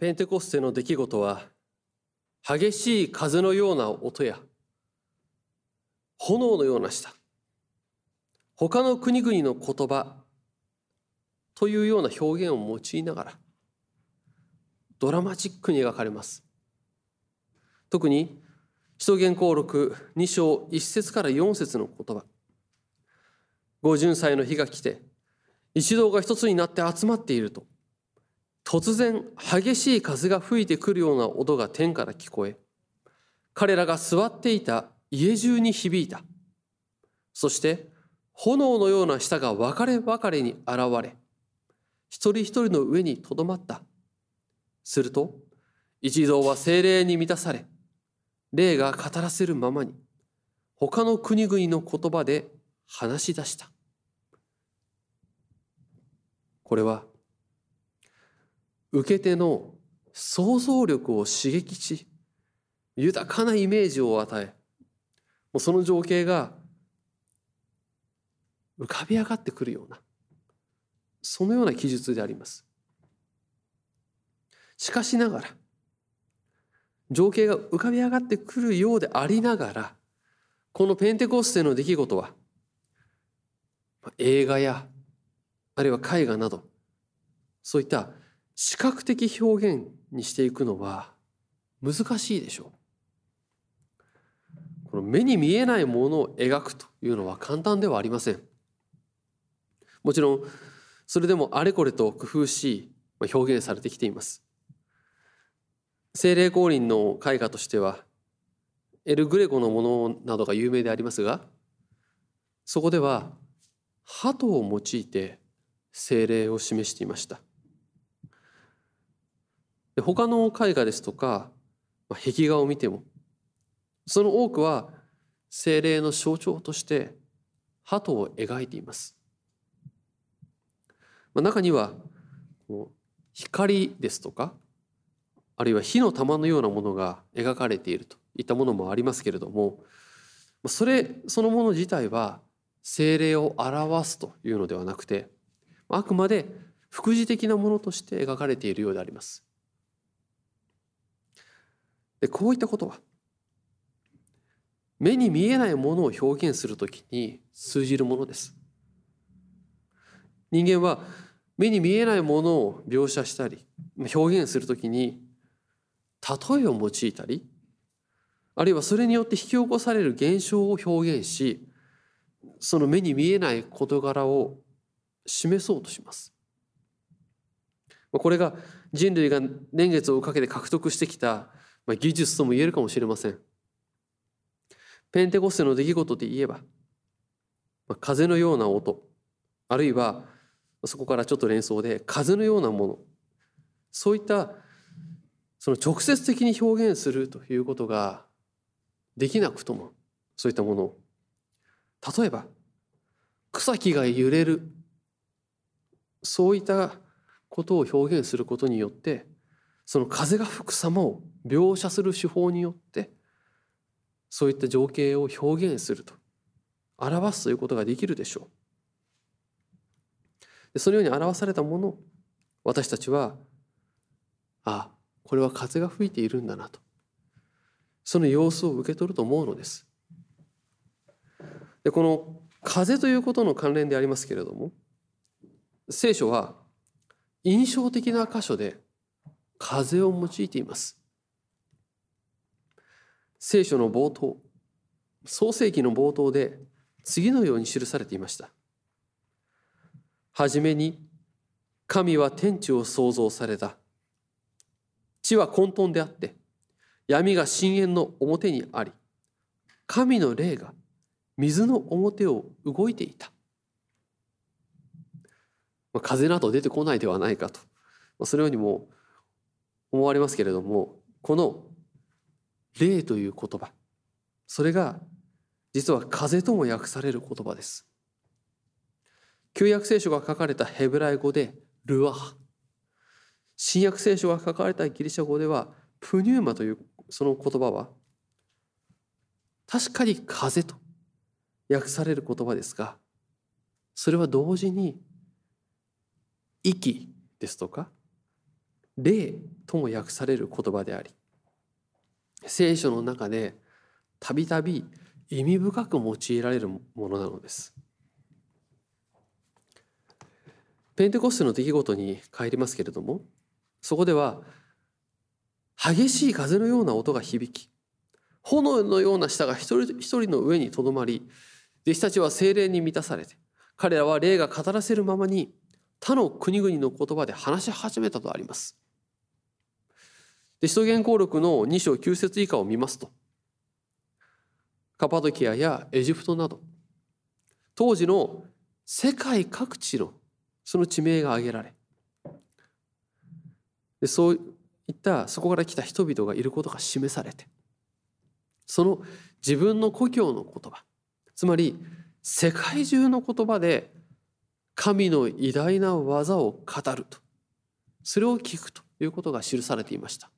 ペンテコステの出来事は激しい風のような音や炎のような舌。他の国々の言葉というような表現を用いながらドラマチックに描かれます。特に使徒言行録2章1節から4節の言葉。五巡祭の日が来て一同が一つになって集まっていると。突然激しい風が吹いてくるような音が天から聞こえ彼らが座っていた家中に響いた。そして炎のような舌が分かれ分かれに現れ一人一人の上にとどまった。すると一同は精霊に満たされ霊が語らせるままに他の国々の言葉で話し出した。これは受け手の想像力を刺激し豊かなイメージを与えもうその情景が浮かび上がってくるようなそのような記述であります。しかしながら情景が浮かび上がってくるようでありながらこのペンテコステの出来事は映画やあるいは絵画などそういった視覚的表現にしていくのは難しいでしょう。この目に見えないものを描くというのは簡単ではありません。もちろんそれでもあれこれと工夫し表現されてきています。精霊降臨の絵画としてはエル・グレゴのものなどが有名でありますがそこでは鳩を用いて精霊を示していました。で他の絵画ですとかま壁画を見てもその多くは精霊の象徴として鳩を描いています。ま中には光ですとかあるいは火の玉のようなものが描かれているといったものもありますけれどもそれそのもの自体は精霊を表すというのではなくてあくまで副次的なものとして描かれているようであります。でこういったことは目に見えないものを表現するときに通じるものです。人間は目に見えないものを描写したり表現するときに例えを用いたりあるいはそれによって引き起こされる現象を表現しその目に見えない事柄を示そうとします。これが人類が年月をかけて獲得してきたまあ、技術とも言えるかもしれません。ペンテコステの出来事で言えば、まあ、風のような音、あるいはそこからちょっと連想で風のようなもの、そういったその直接的に表現するということができなくとも、そういったもの。を、例えば草木が揺れる、そういったことを表現することによってその風が吹く様を描写する手法によってそういった情景を表現すると表すということができるでしょう。そのように表されたものを私たちはあこれは風が吹いているんだなとその様子を受け取ると思うのです。でこの風ということの関連でありますけれども聖書は印象的な箇所で風を用いています。聖書の冒頭、創世記の冒頭で次のように記されていました。はじめに神は天地を創造された。地は混沌であって、闇が深淵の表にあり、神の霊が水の表を動いていた。風など出てこないではないかと。そのようにも思われますけれどもこの「霊」という言葉それが実は風とも訳される言葉です。旧約聖書が書かれたヘブライ語でルアハ新約聖書が書かれたギリシャ語ではプニューマというその言葉は確かに風と訳される言葉ですがそれは同時に息ですとか霊とも訳される言葉であり聖書の中でたびたび意味深く用いられるものなのですペンテコステの出来事に帰りますけれどもそこでは激しい風のような音が響き炎のような舌が一人一人の上にとどまり弟子たちは精霊に満たされて彼らは霊が語らせるままに他の国々の言葉で話し始めたとあります。で使徒言行録の2章9節以下を見ますと。カパドキアやエジプトなど。当時の世界各地のその地名が挙げられ。でそういったそこから来た人々がいることが示されて。その自分の故郷の言葉。つまり世界中の言葉で神の偉大な技を語ると。それを聞くということが記されていました。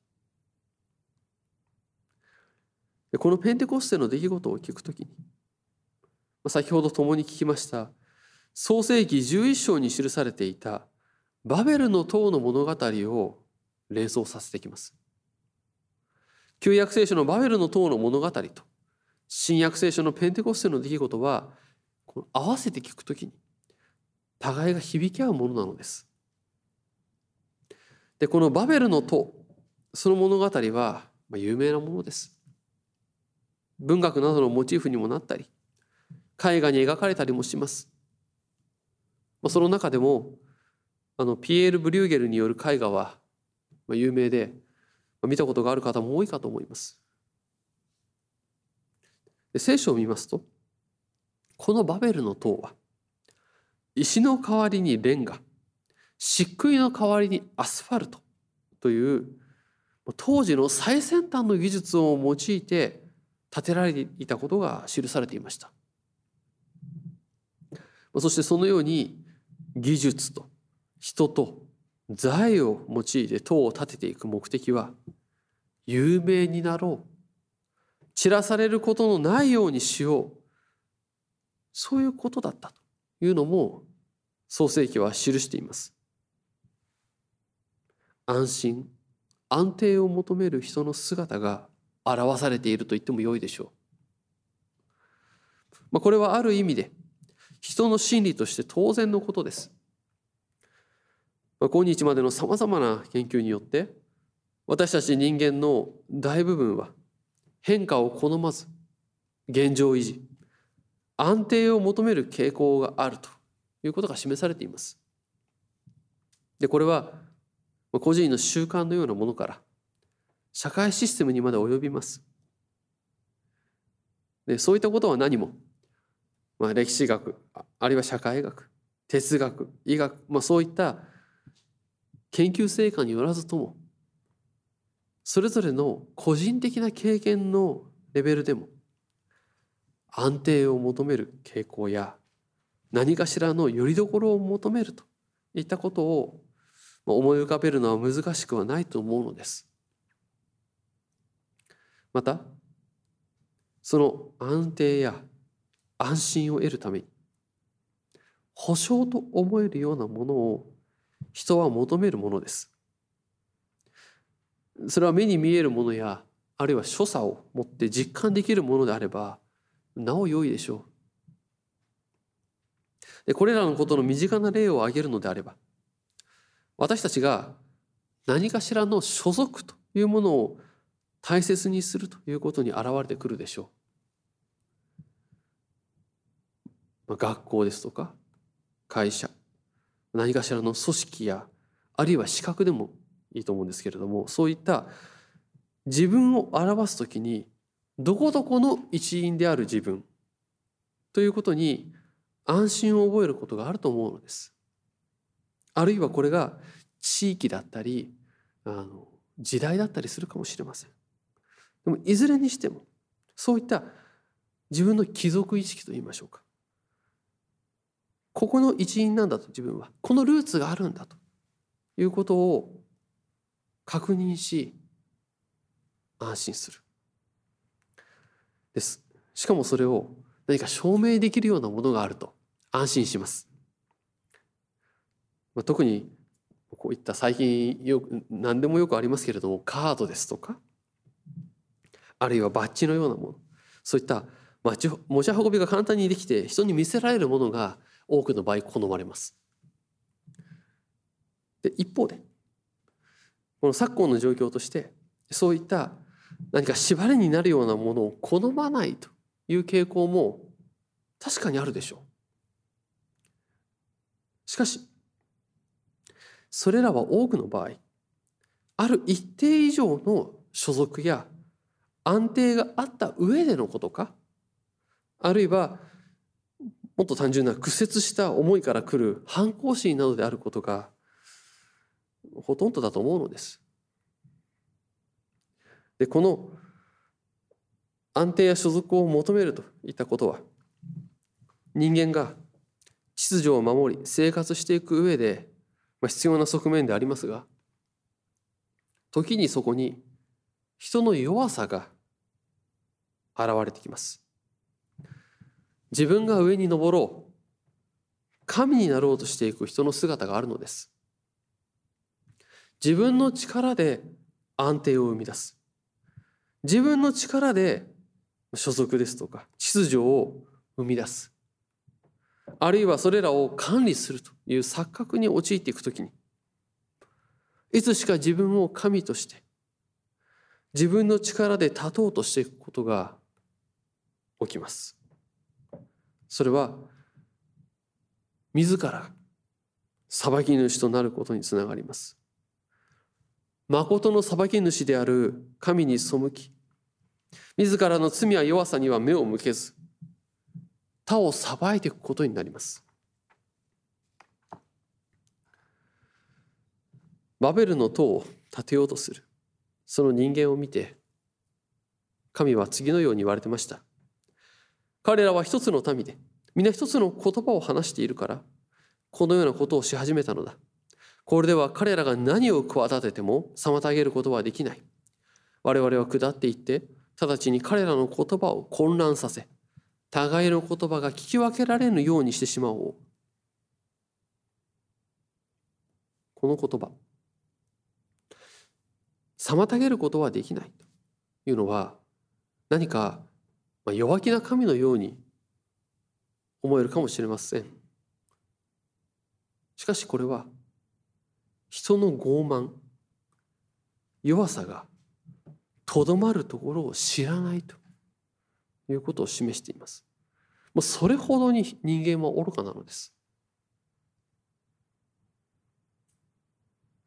このペンテコステの出来事を聞くときに先ほど共に聞きました創世紀11章に記されていたバベルの塔の物語を連想させてきます。旧約聖書のバベルの塔の物語と新約聖書のペンテコステの出来事は合わせて聞くときに互いが響き合うものなのです。でこのバベルの塔その物語は有名なものです。文学などのモチーフにもなったり絵画に描かれたりもします。その中でもあのピエール・ブリューゲルによる絵画は有名で見たことがある方も多いかと思います。聖書を見ますとこのバベルの塔は石の代わりにレンガ漆喰の代わりにアスファルトという当時の最先端の技術を用いて建てられていたことが記されていました。そしてそのように技術と人と財を用いて塔を建てていく目的は有名になろう。散らされることのないようにしよう。そういうことだったというのも創世記は記しています。安心安定を求める人の姿が表されていると言ってもよいでしょう、まあ、これはある意味で人の心理として当然のことです。まあ今日までのさまざまな研究によって私たち人間の大部分は変化を好まず現状維持安定を求める傾向があるということが示されています。でこれは個人の習慣のようなものから社会システムにまで及びます。でそういったことは何もまあ、歴史学あるいは社会学哲学医学、まあ、そういった研究成果によらずともそれぞれの個人的な経験のレベルでも安定を求める傾向や何かしらのよりどころを求めるといったことを思い浮かべるのは難しくはないと思うのです。またその安定や安心を得るために保証と思えるようなものを人は求めるものです。それは目に見えるものやあるいは所作を持って実感できるものであればなお良いでしょう。でこれらのことの身近な例を挙げるのであれば私たちが何かしらの所属というものを大切にするということに現れてくるでしょう。まあ学校ですとか会社何かしらの組織やあるいは資格でもいいと思うんですけれどもそういった自分を表す時にどこどこの一員である自分ということに安心を覚えることがあると思うのです。あるいはこれが地域だったりあの時代だったりするかもしれません。でもいずれにしてもそういった自分の貴族意識といいましょうか。ここの一員なんだと自分は。このルーツがあるんだと。いうことを確認し安心する。です。しかもそれを何か証明できるようなものがあると安心します、まあ、特にこういった最近よく何でもよくありますけれどもカードですとかあるいはバッジのようなものそういった持ち運びが簡単にできて人に見せられるものが多くの場合好まれます。で一方でこの昨今の状況としてそういった何か縛りになるようなものを好まないという傾向も確かにあるでしょう。しかしそれらは多くの場合ある一定以上の所属や安定があった上でのことか？あるいはもっと単純な屈折した思いから来る反抗心などであることがほとんどだと思うのです。でこの安定や所属を求めるといったことは人間が秩序を守り生活していく上で必要な側面でありますが時にそこに人の弱さが現れてきます。自分が上に登ろう神になろうとしていく人の姿があるのです。自分の力で安定を生み出す。自分の力で所属ですとか秩序を生み出す。あるいはそれらを管理するという錯覚に陥っていくときに、いつしか自分を神として、自分の力で立とうとしていくことが起きます。それは、自ら裁き主となることにつながります。誠の裁き主である神に背き、自らの罪や弱さには目を向けず、他を裁いていくことになります。バベルの塔を建てようとする、その人間を見て、神は次のように言われてました。彼らは一つの民で、皆一つの言葉を話しているから、このようなことをし始めたのだ。これでは彼らが何を企てても妨げることはできない。我々は下っていって、直ちに彼らの言葉を混乱させ、互いの言葉が聞き分けられぬようにしてしまおう。この言葉。妨げることはできないというのは何か弱気な神のように思えるかもしれません。しかしこれは人の傲慢弱さがとどまるところを知らないということを示しています。もうそれほどに人間は愚かなのです。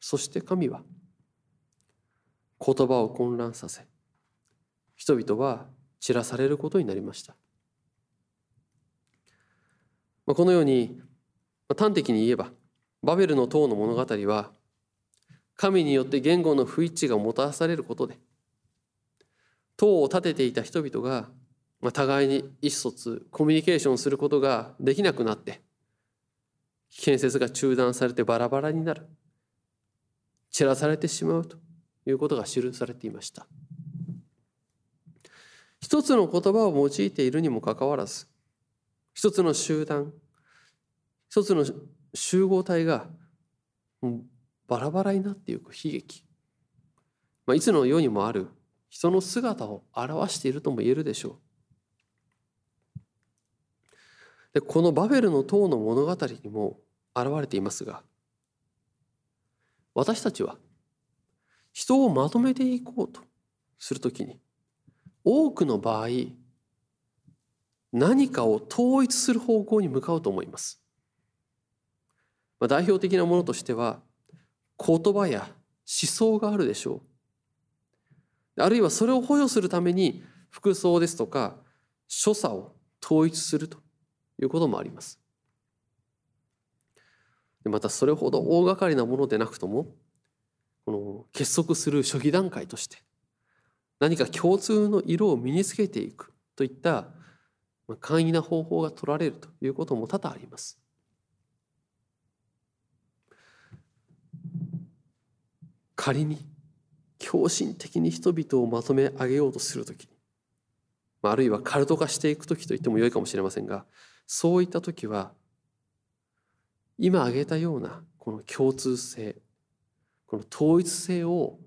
そして神は言葉を混乱させ人々は散らされることになりました。このように端的に言えばバベルの塔の物語は神によって言語の不一致がもたらされることで塔を建てていた人々が互いに意思疎通コミュニケーションすることができなくなって建設が中断されてバラバラになる散らされてしまうということが記されていました一つの言葉を用いているにもかかわらず一つの集団一つの集合体がバラバラになっていく悲劇、まあ、いつの世にもある人の姿を表しているとも言えるでしょう。でこのバベルの塔の物語にも現れていますが私たちは人をまとめていこうとするときに多くの場合何かを統一する方向に向かうと思います。まあ、代表的なものとしては言葉や思想があるでしょう。あるいはそれを補助するために服装ですとか所作を統一するということもあります。またそれほど大掛かりなものでなくともこの結束する初期段階として何か共通の色を身につけていくといった簡易な方法が取られるということも多々あります。仮に狂信的に人々をまとめ上げようとする時あるいはカルト化していく時と言ってもよいかもしれませんがそういった時は今挙げたようなこの共通性この統一性を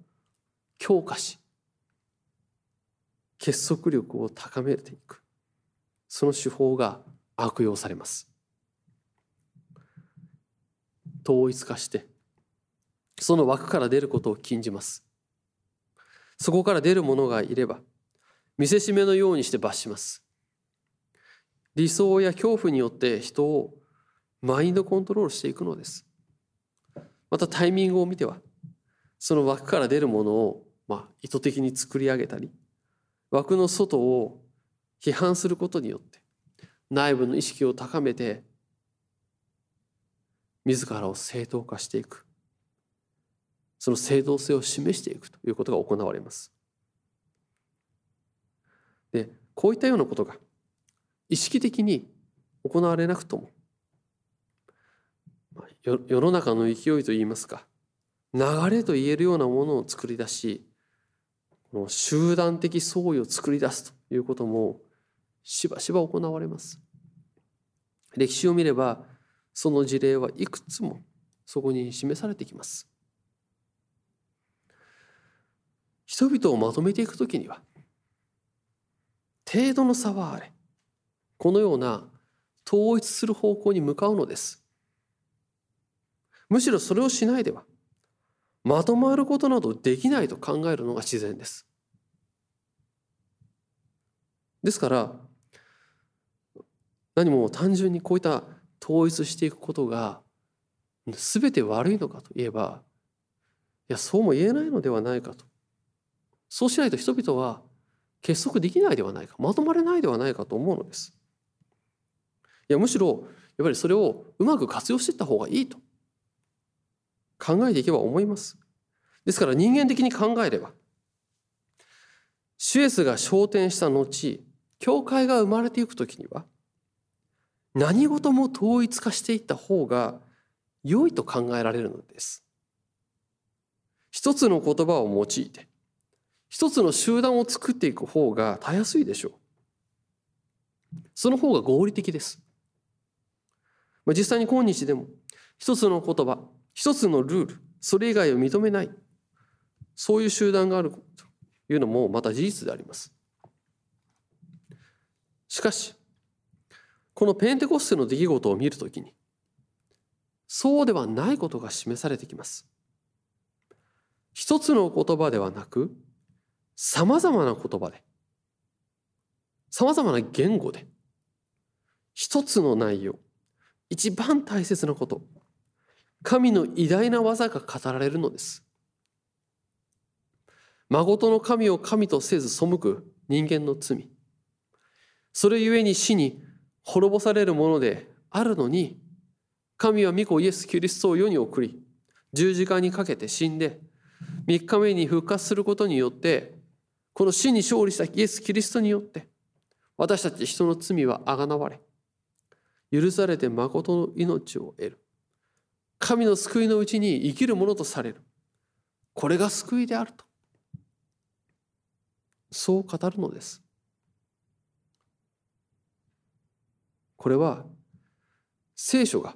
強化し結束力を高めていく。その手法が悪用されます。統一化してその枠から出ることを禁じます。そこから出る者がいれば見せしめのようにして罰します。理想や恐怖によって人をマインドコントロールしていくのです。またタイミングを見てはその枠から出るものを、まあ、意図的に作り上げたり枠の外を批判することによって内部の意識を高めて自らを正当化していくその正当性を示していくということが行われます。でこういったようなことが意識的に行われなくとも世の中の勢いといいますか流れと言えるようなものを作り出しこの集団的相違を作り出すということもしばしば行われます。歴史を見ればその事例はいくつもそこに示されてきます。人々をまとめていくときには程度の差はあれこのような統一する方向に向かうのです。むしろそれをしないではまとまることなどできないと考えるのが自然です。ですから何も単純にこういった統一していくことが全て悪いのかといえばいやそうも言えないのではないかとそうしないと人々は結束できないではないかまとまれないではないかと思うのです。いやむしろやっぱりそれをうまく活用していった方がいいと考えていけば思います。ですから人間的に考えればシュエスが昇天した後教会が生まれていく時には何事も統一化していった方が良いと考えられるのです。一つの言葉を用いて一つの集団を作っていく方がたやすいでしょう。その方が合理的です。実際に今日でも一つの言葉一つのルールそれ以外を認めないそういう集団があるというのもまた事実であります。しかしこのペンテコステの出来事を見るときにそうではないことが示されてきます。一つの言葉ではなくさまざまな言葉でさまざまな言語で一つの内容一番大切なこと神の偉大な技が語られるのです。誠の神を神とせず背く人間の罪。それゆえに死に滅ぼされるものであるのに神は御子イエス・キリストを世に送り十字架にかけて死んで3日目に復活することによってこの死に勝利したイエス・キリストによって私たち人の罪はあがなわれ許されて誠の命を得る。神の救いのうちに生きるものとされる。これが救いであると。そう語るのです。これは聖書が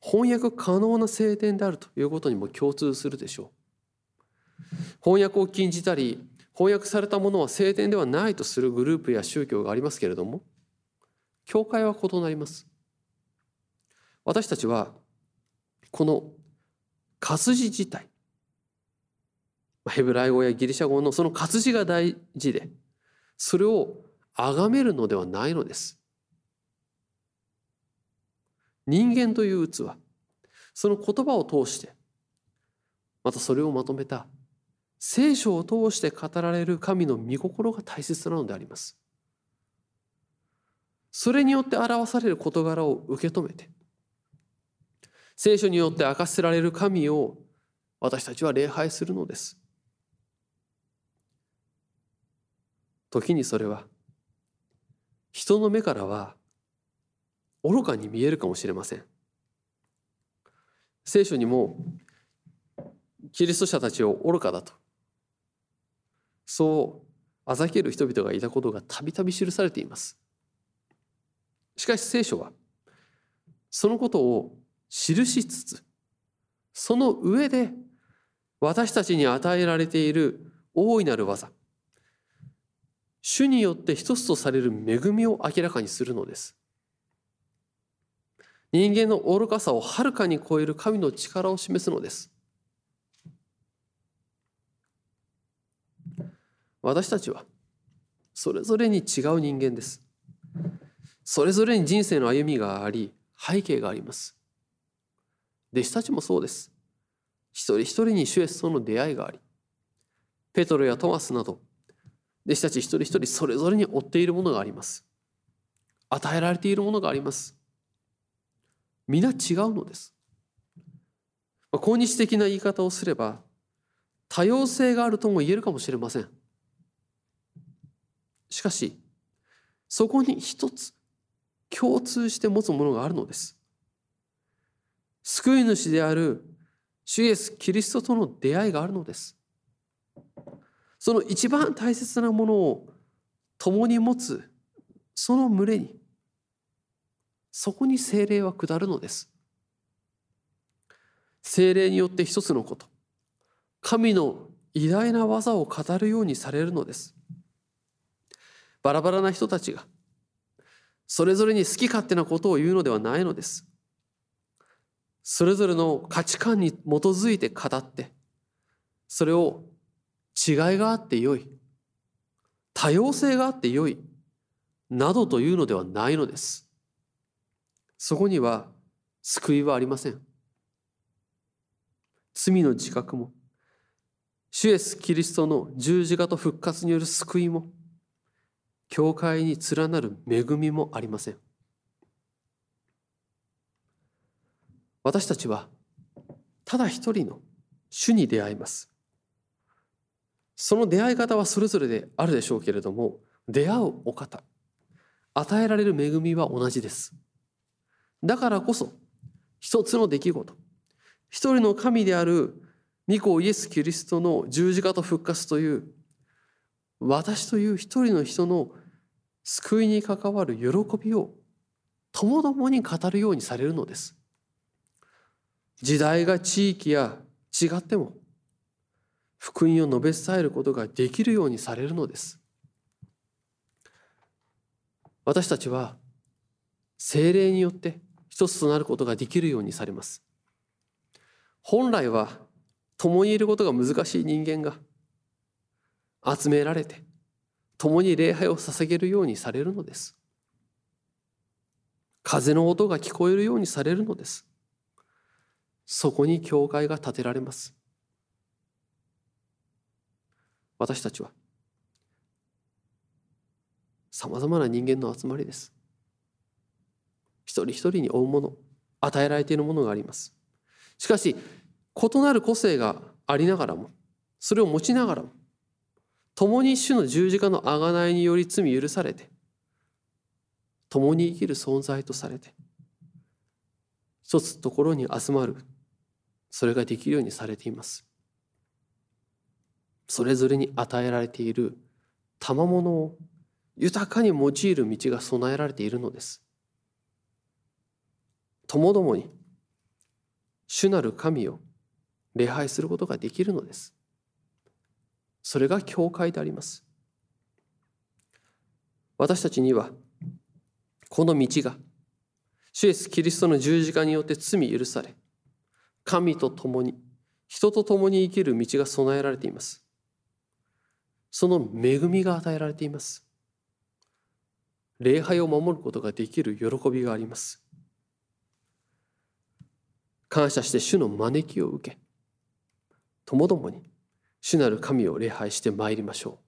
翻訳可能な聖典であるということにも共通するでしょう。翻訳を禁じたり翻訳されたものは聖典ではないとするグループや宗教がありますけれども教会は異なります。私たちはこの活字自体ヘブライ語やギリシャ語のその活字が大事でそれを崇めるのではないのです。人間という器その言葉を通してまたそれをまとめた聖書を通して語られる神の御心が大切なのであります。それによって表される事柄を受け止めて聖書によって明かせられる神を私たちは礼拝するのです。時にそれは人の目からは愚かに見えるかもしれません。聖書にもキリスト者たちを愚かだとそうあざける人々がいたことがたびたび記されています。しかし聖書はそのことを記しつつその上で私たちに与えられている大いなる技主によって一つとされる恵みを明らかにするのです。人間の愚かさをはるかに超える神の力を示すのです。私たちはそれぞれに違う人間です。それぞれに人生の歩みがあり背景があります。弟子たちもそうです。一人一人に主イエスとの出会いがありペトロやトマスなど弟子たち一人一人それぞれに追っているものがあります。与えられているものがあります。皆違うのです。今日的な言い方をすれば多様性があるとも言えるかもしれません。しかしそこに一つ共通して持つものがあるのです。救い主である主イエス・キリストとの出会いがあるのです。その一番大切なものを共に持つその群れにそこに精霊は下るのです。精霊によって一つのこと神の偉大な技を語るようにされるのです。バラバラな人たちがそれぞれに好き勝手なことを言うのではないのです。それぞれの価値観に基づいて語ってそれを違いがあってよい多様性があってよいなどというのではないのです。そこには救いはありません。罪の自覚も主イエス・キリストの十字架と復活による救いも教会に連なる恵みもありません。私たちはただ一人の主に出会います。その出会い方はそれぞれであるでしょうけれども出会うお方与えられる恵みは同じです。だからこそ一つの出来事一人の神である御子イエス・キリストの十字架と復活という私という一人の人の救いに関わる喜びをともどもに語るようにされるのです。時代が地域や違っても福音を述べ伝えることができるようにされるのです。私たちは精霊によって一つとなることができるようにされます。本来は共にいることが難しい人間が集められて共に礼拝を捧げるようにされるのです。風の音が聞こえるようにされるのです。そこに教会が建てられます。私たちはさまざまな人間の集まりです。一人一人に負うもの与えられているものがあります。しかし異なる個性がありながらもそれを持ちながらも共に主の十字架の贖いにより罪許されて共に生きる存在とされて一つところに集まるそれができるようにされていますそれぞれに与えられている賜物を豊かに用いる道が備えられているのです。ともどもに主なる神を礼拝することができるのです。それが教会であります。私たちにはこの道が主イエス・キリストの十字架によって罪許され神と共に人と共に生きる道が備えられています。その恵みが与えられています。礼拝を守ることができる喜びがあります。感謝して主の招きを受けともどもに主なる神を礼拝してまいりましょう。